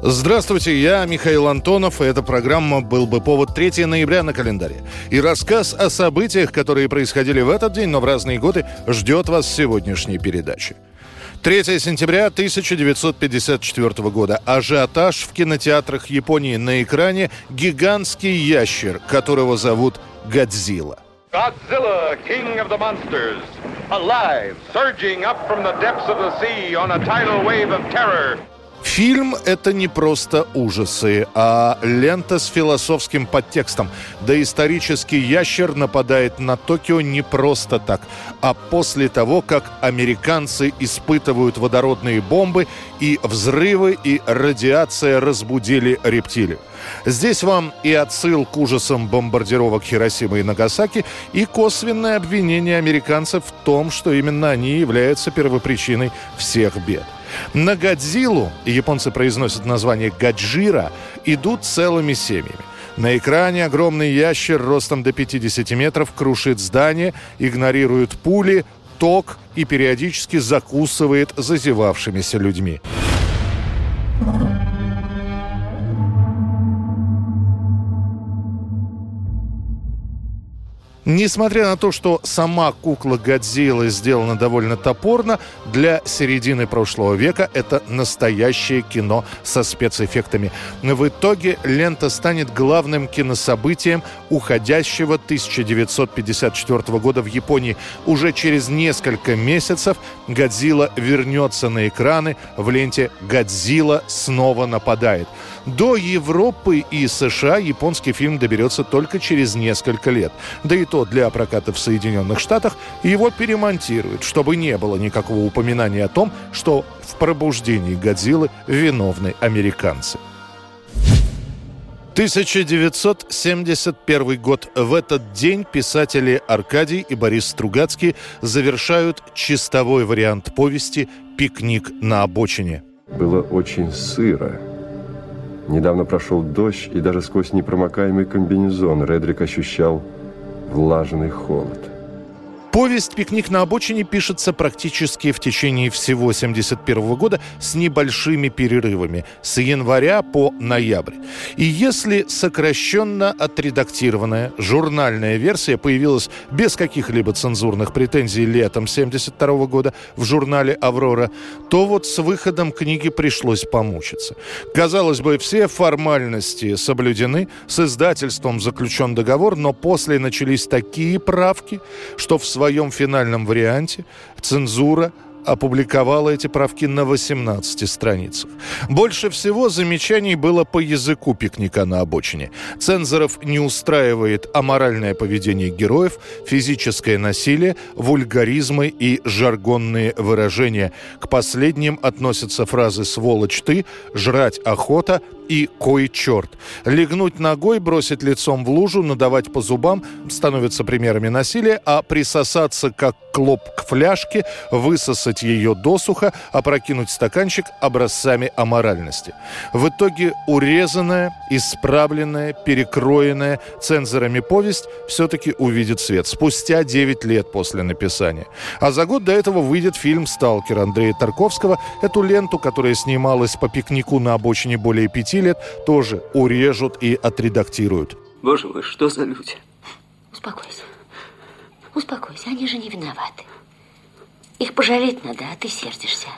Здравствуйте, я Михаил Антонов, и эта программа «Был бы повод» 3 ноября на календаре. И рассказ о событиях, которые происходили в этот день, но в разные годы, ждет вас в сегодняшней передаче. 3 сентября 1954 года. Ажиотаж в кинотеатрах Японии на экране «Гигантский ящер», которого зовут Годзилла. Godzilla, king of the monsters, alive, surging up from the depths of the sea on a tidal wave of terror. Фильм — это не просто ужасы, а лента с философским подтекстом. Доисторический ящер нападает на Токио не просто так, а после того, как американцы испытывают водородные бомбы, и взрывы, и радиация разбудили рептилию. Здесь вам и отсыл к ужасам бомбардировок Хиросимы и Нагасаки, и косвенное обвинение американцев в том, что именно они являются первопричиной всех бед. На Годзиллу, японцы произносят название Гаджира, идут целыми семьями. На экране огромный ящер ростом до 50 метров крушит здание, игнорирует пули, ток и периодически закусывает зазевавшимися людьми. Несмотря на то, что сама кукла Годзиллы сделана довольно топорно, для середины прошлого века это настоящее кино со спецэффектами. В итоге лента станет главным кинособытием уходящего 1954 года в Японии. Уже через несколько месяцев Годзилла вернется на экраны в ленте «Годзилла снова нападает». До Европы и США японский фильм доберется только через несколько лет. Да и то для проката в Соединенных Штатах его перемонтируют, чтобы не было никакого упоминания о том, что в пробуждении Годзиллы виновны американцы. 1971 год. В этот день писатели Аркадий и Борис Стругацкий завершают чистовой вариант повести «Пикник на обочине». Было очень сыро. Недавно прошел дождь, и даже сквозь непромокаемый комбинезон Редрик ощущал влажный холод. Повесть «Пикник на обочине» пишется практически в течение всего 1971 года с небольшими перерывами, с января по ноябрь. И если сокращенно отредактированная журнальная версия появилась без каких-либо цензурных претензий летом 1972 года в журнале «Аврора», то вот с выходом книги пришлось помучиться. Казалось бы, все формальности соблюдены, с издательством заключен договор, но после начались такие правки, что в своем финальном варианте цензура опубликовала эти правки на 18 страницах. Больше всего замечаний было по языку пикника на обочине. Цензоров не устраивает аморальное поведение героев, физическое насилие, вульгаризмы и жаргонные выражения. К последним относятся фразы «сволочь ты», «жрать охота», и «кой черт». Легнуть ногой, бросить лицом в лужу, надавать по зубам становятся примерами насилия, а присосаться как клоп к фляжке, высосать ее досуха, опрокинуть стаканчик образцами аморальности. В итоге урезанная, исправленная, перекроенная цензорами повесть все-таки увидит свет спустя 9 лет после написания. А за год до этого выйдет фильм «Сталкер» Андрея Тарковского. Эту ленту, которая снималась по пикнику на обочине более пяти лет, тоже урежут и отредактируют. Боже мой, что за люди? Успокойся. Успокойся, они же не виноваты. Их пожалеть надо, а ты сердишься.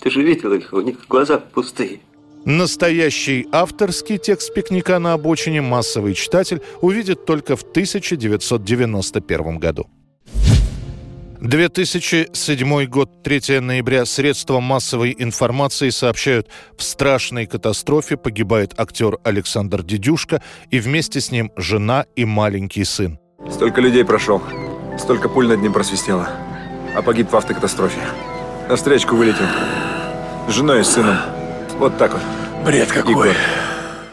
Ты же видела их, у них глаза пустые. Настоящий авторский текст пикника на обочине массовый читатель увидит только в 1991 году. 2007 год, 3 ноября. Средства массовой информации сообщают, в страшной катастрофе погибает актер Александр Дедюшка и вместе с ним жена и маленький сын. Столько людей прошел, столько пуль над ним просвистело, а погиб в автокатастрофе. На встречку вылетел. С женой и сыном. Вот так вот. Бред какой. Егор.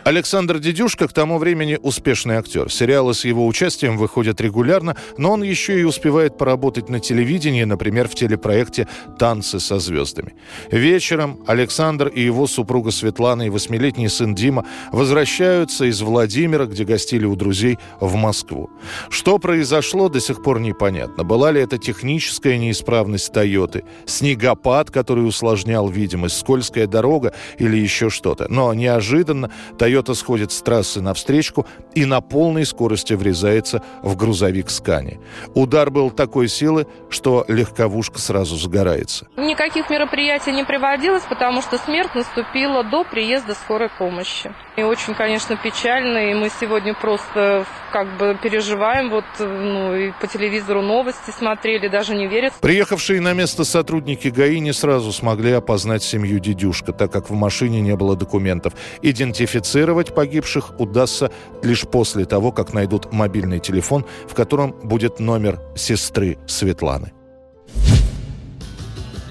Александр Дедюшка к тому времени успешный актер. Сериалы с его участием выходят регулярно, но он еще и успевает поработать на телевидении, например, в телепроекте «Танцы со звездами». Вечером Александр и его супруга Светлана и восьмилетний сын Дима возвращаются из Владимира, где гостили у друзей, в Москву. Что произошло, до сих пор непонятно. Была ли это техническая неисправность «Тойоты», снегопад, который усложнял видимость, скользкая дорога или еще что-то. Но неожиданно Toyota Тойота сходит с трассы навстречу и на полной скорости врезается в грузовик Скани. Удар был такой силы, что легковушка сразу загорается. Никаких мероприятий не приводилось, потому что смерть наступила до приезда скорой помощи. И очень, конечно, печально, и мы сегодня просто как бы переживаем, вот, ну, и по телевизору новости смотрели, даже не верят. Приехавшие на место сотрудники ГАИ не сразу смогли опознать семью Дедюшка, так как в машине не было документов. Идентифицировать погибших удастся лишь после того, как найдут мобильный телефон, в котором будет номер сестры Светланы.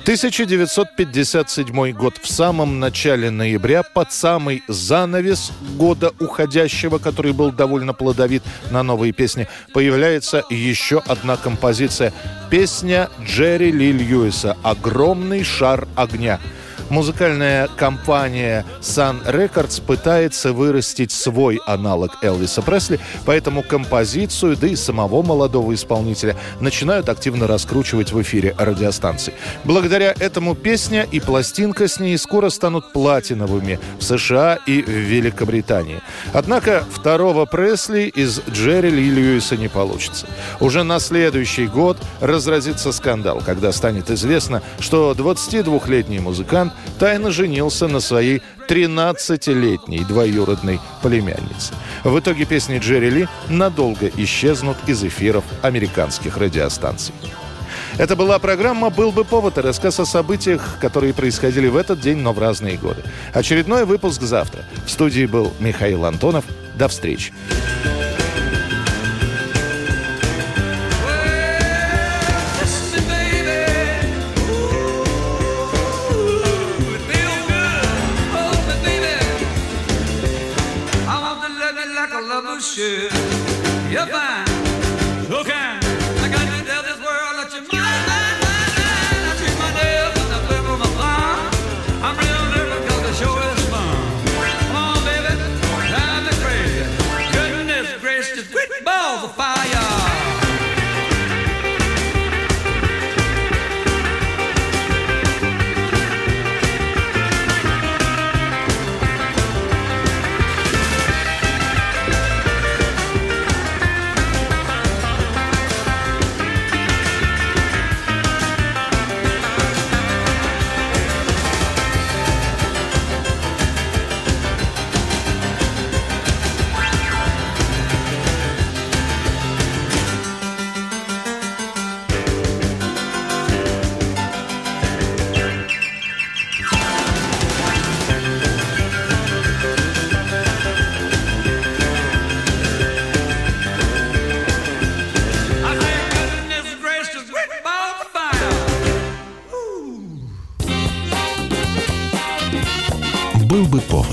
1957 год. В самом начале ноября, под самый занавес года уходящего, который был довольно плодовит на новые песни, появляется еще одна композиция. Песня Джерри Ли Льюиса «Огромный шар огня» музыкальная компания Sun Records пытается вырастить свой аналог Элвиса Пресли, поэтому композицию, да и самого молодого исполнителя начинают активно раскручивать в эфире радиостанции. Благодаря этому песня и пластинка с ней скоро станут платиновыми в США и в Великобритании. Однако второго Пресли из Джерри Ли Льюиса не получится. Уже на следующий год разразится скандал, когда станет известно, что 22-летний музыкант тайно женился на своей 13-летней двоюродной племяннице. В итоге песни Джерри Ли надолго исчезнут из эфиров американских радиостанций. Это была программа «Был бы повод» и рассказ о событиях, которые происходили в этот день, но в разные годы. Очередной выпуск завтра. В студии был Михаил Антонов. До встречи. Бы повод.